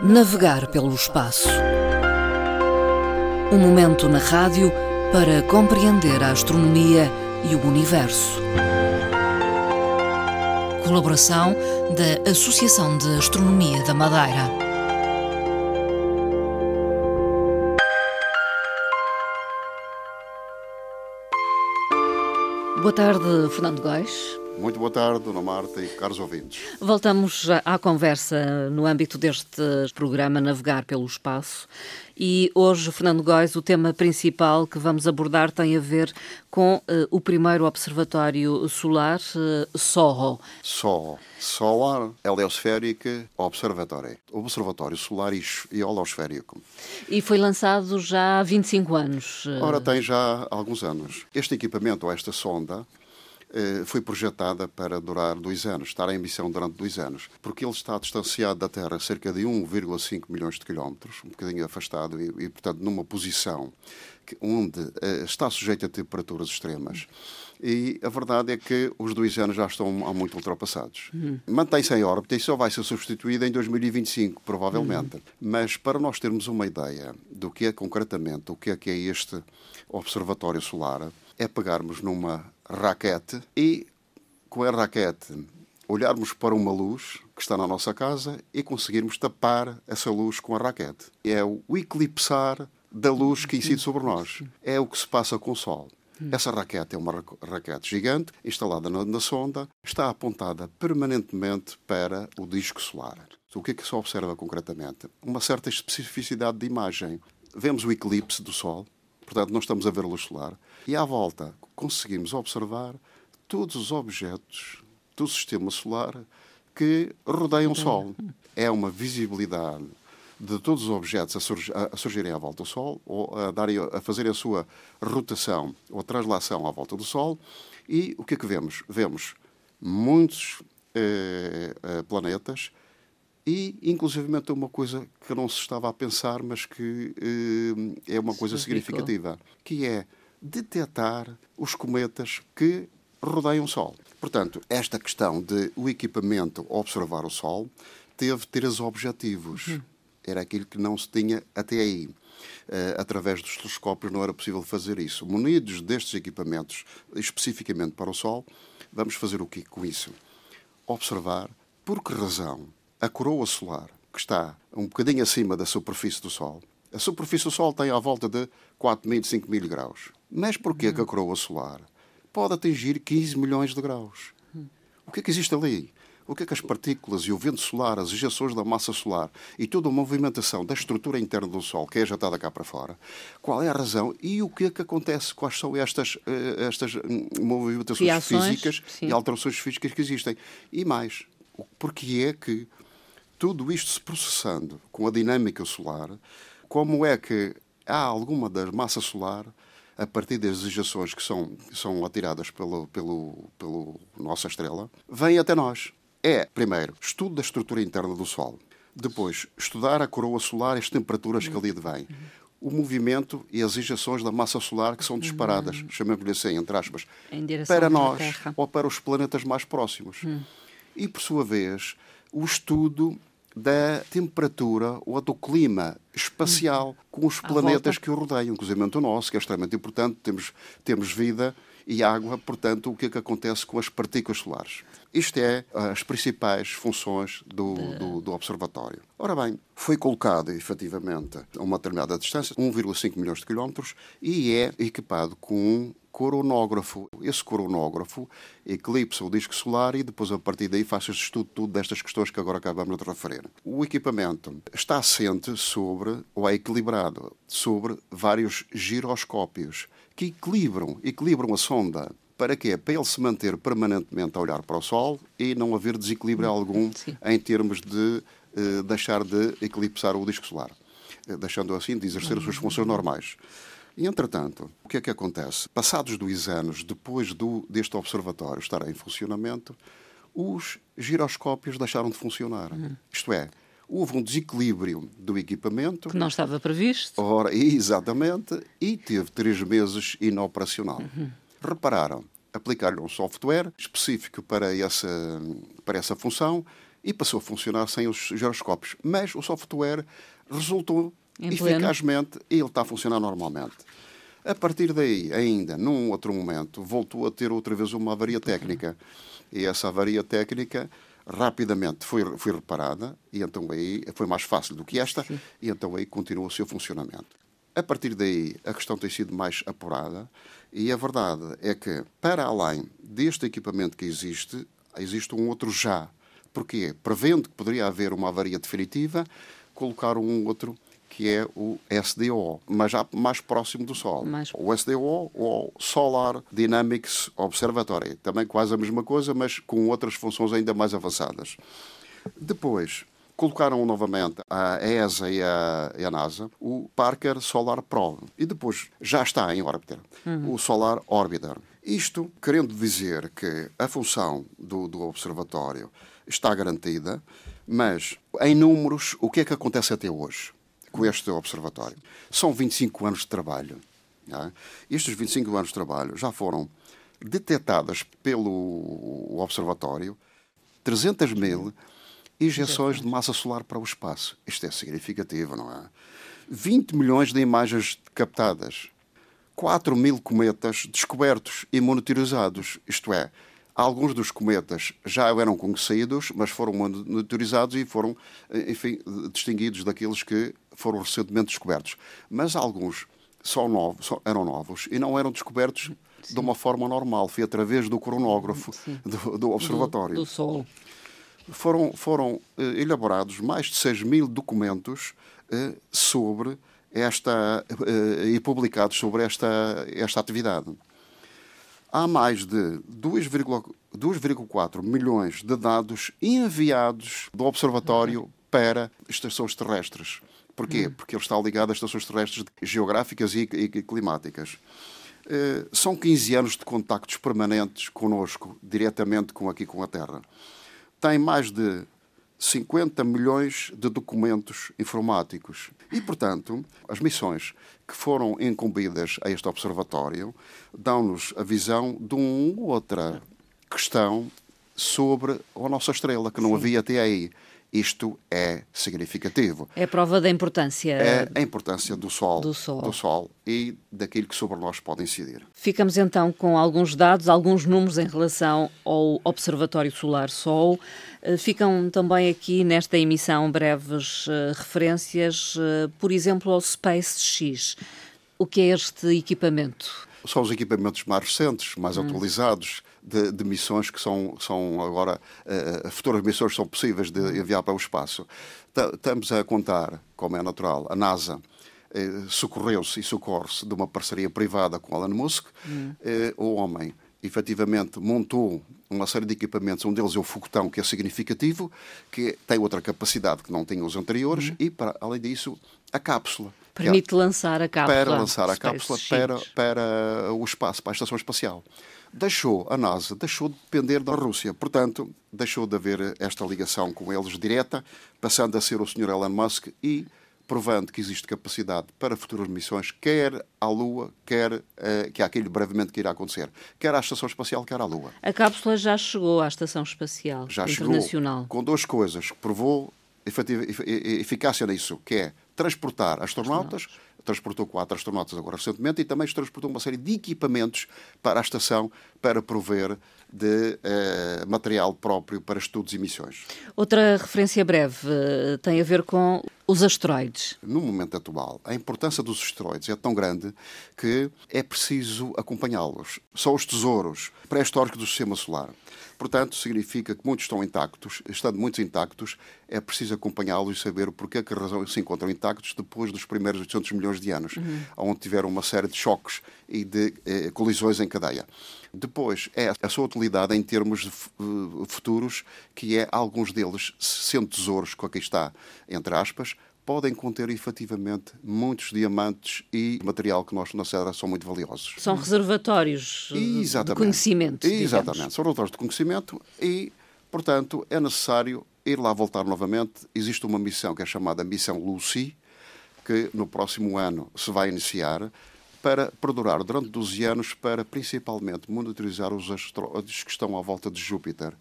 Navegar pelo espaço. Um momento na rádio para compreender a astronomia e o universo. Colaboração da Associação de Astronomia da Madeira. Boa tarde, Fernando Góis. Muito boa tarde, Dona Marta e caros ouvintes. Voltamos à conversa no âmbito deste programa Navegar pelo Espaço. E hoje, Fernando Góis, o tema principal que vamos abordar tem a ver com uh, o primeiro observatório solar, uh, SOHO. SOHO. Solar Heliospheric Observatory. Observatório Solar e Heliosférico. E foi lançado já há 25 anos. Ora, tem já alguns anos. Este equipamento, ou esta sonda, foi projetada para durar dois anos, estar em missão durante dois anos, porque ele está distanciado da Terra cerca de 1,5 milhões de quilómetros, um bocadinho afastado e, e portanto, numa posição onde uh, está sujeito a temperaturas extremas. E a verdade é que os dois anos já estão há muito ultrapassados. Uhum. Mantém-se em órbita e só vai ser substituído em 2025, provavelmente. Uhum. Mas para nós termos uma ideia do que é concretamente, o que é que é este observatório solar, é pegarmos numa raquete e, com a raquete, olharmos para uma luz que está na nossa casa e conseguirmos tapar essa luz com a raquete. É o eclipsar da luz que incide sobre nós. É o que se passa com o Sol. Essa raquete é uma raquete gigante, instalada na, na, sonda, está apontada permanentemente para o disco solar. O que é que se observa concretamente? Uma certa especificidade de imagem. Vemos o eclipse do Sol, portanto, não estamos a ver luz solar, e à volta conseguimos observar todos os objetos do sistema solar que rodeiam o Sol. É uma visibilidade de todos os objetos a, surg a, surgirem à volta do Sol, ou a, darem, a fazerem a sua rotação ou translação à volta do Sol. E o que é que vemos? Vemos muitos eh, eh, planetas e, inclusivamente, uma coisa que não se estava a pensar, mas que eh, é uma coisa significativa, que é detectar os cometas que rodeiam o Sol. Portanto, esta questão de o equipamento observar o Sol teve três objetivos. Uhum. Era aquilo que não se tinha até aí. Uh, através dos telescópios não era possível fazer isso. Munidos destes equipamentos, especificamente para o Sol, vamos fazer o que com isso? Observar por que razão a coroa solar, que está um bocadinho acima da superfície do Sol, a superfície do Sol tem à volta de 4 mil, 5 mil graus. Mas porquê que a coroa solar pode atingir 15 milhões de graus? O que é que existe ali? O que é que as partículas e o vento solar, as injeções da massa solar e toda a movimentação da estrutura interna do Sol, que é ajatada cá para fora, qual é a razão e o que é que acontece? Quais são estas, eh, estas hum, movimentações Reações, físicas sim. e alterações físicas que existem? E mais, porque é que tudo isto se processando com a dinâmica solar, como é que há alguma da massa solar a partir das injeções que são, são atiradas pelo, pelo, pelo nossa estrela, vem até nós. É, primeiro, estudo da estrutura interna do Sol. Depois, estudar a coroa solar e as temperaturas que ali vêm. O movimento e as injeções da massa solar que são disparadas, uhum. chamemos-lhe assim, entre aspas, para nós ou para os planetas mais próximos. Uhum. E, por sua vez, o estudo da temperatura ou do clima espacial com os planetas que o rodeiam, inclusive o nosso, que é extremamente importante. Temos, temos vida e água, portanto, o que é que acontece com as partículas solares? Isto é as principais funções do, do, do observatório. Ora bem, foi colocado efetivamente a uma determinada distância, 1,5 milhões de quilómetros, e é equipado com coronógrafo. Esse coronógrafo eclipsa o disco solar e depois, a partir daí, faz este estudo tudo destas questões que agora acabamos de referir. O equipamento está assente sobre, ou é equilibrado, sobre vários giroscópios que equilibram, equilibram a sonda. Para quê? Para ele se manter permanentemente a olhar para o Sol e não haver desequilíbrio hum, algum Sim. em termos de uh, deixar de eclipsar o disco solar, uh, deixando assim de exercer as suas funções normais. E, entretanto, o que é que acontece? Passados dois anos depois do, deste observatório estar em funcionamento, os giroscópios deixaram de funcionar. Uhum. Isto é, houve um desequilíbrio do equipamento. Que não estava previsto. Ora, exatamente, e teve três meses inoperacional. Uhum. Repararam, aplicaram um software específico para essa, para essa função e passou a funcionar sem os giroscópios. Mas o software resultou Em pleno. eficazmente e ele está a funcionar normalmente. A partir daí, ainda, num outro momento, voltou a ter outra vez uma avaria técnica. E essa avaria técnica rapidamente foi, foi reparada e então aí foi mais fácil do que esta e então aí continuou o seu funcionamento. A partir daí, a questão tem sido mais apurada e a verdade é que, para além deste equipamento que existe, existe um outro já. Porquê? Prevendo que poderia haver uma avaria definitiva, colocaram um outro que é o SDO, mas já mais próximo do Sol. Mais- O SDO, o Solar Dynamics Observatory, também quase a mesma coisa, mas com outras funções ainda mais avançadas. Depois, colocaram novamente a ESA e a, e a NASA o Parker Solar Probe. E depois já está em órbita o Solar Orbiter. Isto querendo dizer que a função do, do observatório está garantida, mas em números, o que é que acontece até hoje com este observatório? São 25 anos de trabalho. é? Estes 25 anos de trabalho já foram detectadas pelo observatório 300 mil injeções de massa solar para o espaço. Isto é significativo, não é? 20 milhões de imagens captadas. 4 mil cometas descobertos e monitorizados. Isto é, alguns dos cometas já eram conhecidos, mas foram monitorizados e foram, enfim, distinguidos daqueles que foram recentemente descobertos. Mas alguns são novos, eram novos e não eram descobertos de uma forma normal. Foi através do coronógrafo do, do observatório Do, do Sol. foram, foram eh, elaborados mais de 6 mil documentos eh, sobre esta eh, e publicados sobre esta, esta atividade. Há mais de 2,4 2,4 milhões de dados enviados do observatório para estações terrestres. Porquê? Porque ele está ligado a estações terrestres geográficas e, e climáticas. Eh, são 15 anos de contactos permanentes conosco, diretamente com aqui com a Terra tem mais de 50 milhões de documentos informáticos. E, portanto, as missões que foram incumbidas a este observatório dão-nos a visão de uma outra questão sobre a nossa estrela, que não havia até aí. Isto é significativo. É prova da importância. É a importância do Sol, Do Sol. Sol e daquilo que sobre nós pode incidir. Ficamos então com alguns dados, alguns números em relação ao Observatório Solar Sol. Eh, Ficam também aqui nesta emissão breves eh, referências, eh, por exemplo, ao Space X. O que é este equipamento? São os equipamentos mais recentes, mais Hum. atualizados de, de missões que são, são agora, eh, futuras missões são possíveis de enviar para o espaço. Ta- Estamos a contar, como é natural, a NASA eh, socorreu-se e socorre-se de uma parceria privada com Elon Musk. Hum. Eh, o homem efetivamente montou uma série de equipamentos, um deles é o foguetão, que é significativo, que tem outra capacidade que não tinha os anteriores, Hum. e, para, além disso, a cápsula. Permite lançar a cápsula. para lançar a cápsula para, para o espaço, para a estação espacial. Deixou a NASA, deixou de depender da Rússia. Portanto, deixou de haver esta ligação com eles direta, passando a ser o Sr. Elon Musk e provando que existe capacidade para futuras missões, quer à Lua, quer eh, que é aquilo brevemente que irá acontecer, quer à Estação Espacial, quer à Lua. A cápsula já chegou à Estação Espacial Já chegou Internacional. com duas coisas que provou eficácia nisso, que é transportar astronautas, transportou quatro astronautas agora recentemente e também transportou uma série de equipamentos para a estação para prover de eh, material próprio para estudos e missões. Outra referência breve eh, tem a ver com os asteroides. No momento atual, a importância dos asteroides é tão grande que é preciso acompanhá-los. São os tesouros pré-históricos do sistema solar. Portanto, significa que muitos estão intactos. Estando muitos intactos, é preciso acompanhá-los e saber o porquê que a razão se encontram intactos depois dos primeiros 800 milhões de anos, onde tiveram uma série de choques e de eh, colisões em cadeia. Depois, é a sua utilidade em termos eh, futuros, que é alguns deles, sendo tesouros, que aqui está, entre aspas, podem conter efetivamente muitos diamantes e material que nós na Serra são muito valiosos. São reservatórios eh, de Exatamente. conhecimento. digamos. Exatamente. São relatórios de conhecimento e, portanto, é necessário ir lá voltar novamente. Existe uma missão que é chamada Missão Lucy, que no próximo ano se vai iniciar para perdurar durante 12 anos para principalmente monitorizar os asteroides que estão à volta de Júpiter.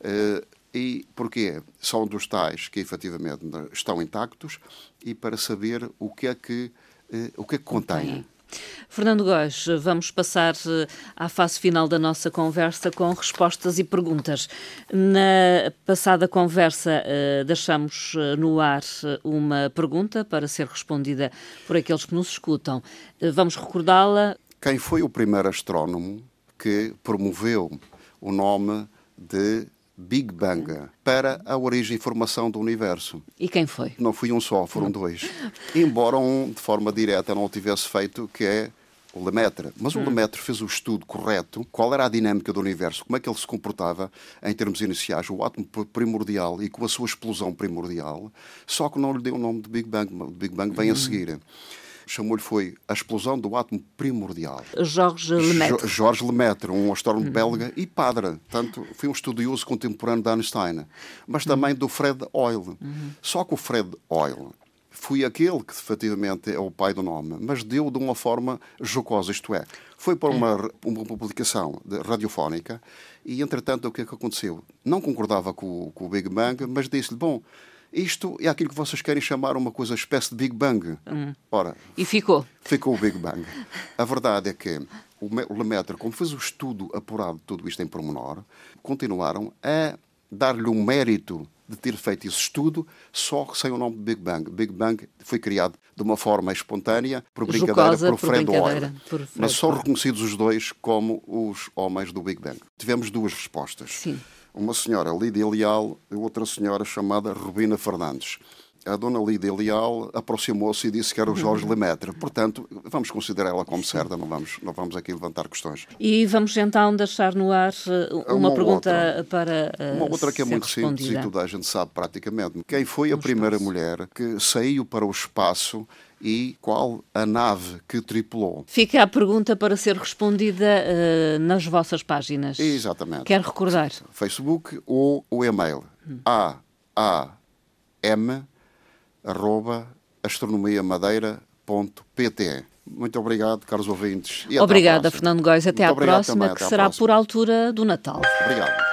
Eh, E porquê? São dos tais que efetivamente estão intactos e para saber o que é que, eh, o que, é que contêm. Fernando Góes, vamos passar eh, à fase final da nossa conversa com respostas e perguntas. Na passada conversa, eh, deixamos no ar uma pergunta para ser respondida por aqueles que nos escutam. Vamos recordá-la. Quem foi o primeiro astrónomo que promoveu o nome de Big Bang para a origem e formação do universo. E quem foi? Não fui um só, foram dois. Embora um, de forma direta, não o tivesse feito, que é o Lemaitre. Mas hum. o Lemaitre fez o estudo correto, qual era a dinâmica do universo, como é que ele se comportava em termos iniciais, o átomo primordial e com a sua explosão primordial, só que não lhe deu o nome de Big Bang. O Big Bang vem hum. a seguir chamou-lhe foi a explosão do átomo primordial. Jorge Lemaitre. Jorge Lemaitre, um astrónomo uhum. belga e padre. Tanto foi um estudioso contemporâneo de Einstein, mas também do Fred Hoyle. Uhum. Só que o Fred Hoyle foi aquele que efetivamente é o pai do nome, mas deu de uma forma jocosa, isto é, foi para uma, uma publicação radiofónica e, entretanto, o que é que aconteceu? Não concordava com, com o Big Bang, mas disse-lhe, bom, isto é aquilo que vocês querem chamar uma coisa espécie de Big Bang. Hum. Ora, e ficou. Ficou o Big Bang. A verdade é que o Lemaitre, como fez o estudo apurado de tudo isto em pormenor, continuaram a dar-lhe um mérito de ter feito esse estudo só sem o nome de Big Bang. Big Bang foi criado de uma forma espontânea, por brincadeira, Jocosa, por, por Fred Hoyle. Mas são reconhecidos os dois como os homens do Big Bang. Tivemos duas respostas. Sim uma senhora Lídia Leal e outra senhora chamada Rubina Fernandes. A dona Lídia Leal aproximou-se e disse que era o Jorge Lemaitre. Portanto, vamos considerar ela como certa, não vamos, não vamos aqui levantar questões. E vamos então deixar no ar uh, uma, uma pergunta outra, para. Uh, uma outra que é muito simples e toda a gente sabe praticamente. Quem foi a primeira mulher que saiu para o espaço e qual a nave que tripulou. Fica a pergunta para ser respondida uh, nas vossas páginas. Exatamente. Quero recordar. Facebook ou o e-mail hum. aam arroba astronomiamadeira.pt Muito obrigado, caros ouvintes. Obrigada, Fernando Góis. Até Muito à próxima, também, que será próxima. por altura do Natal. Obrigado.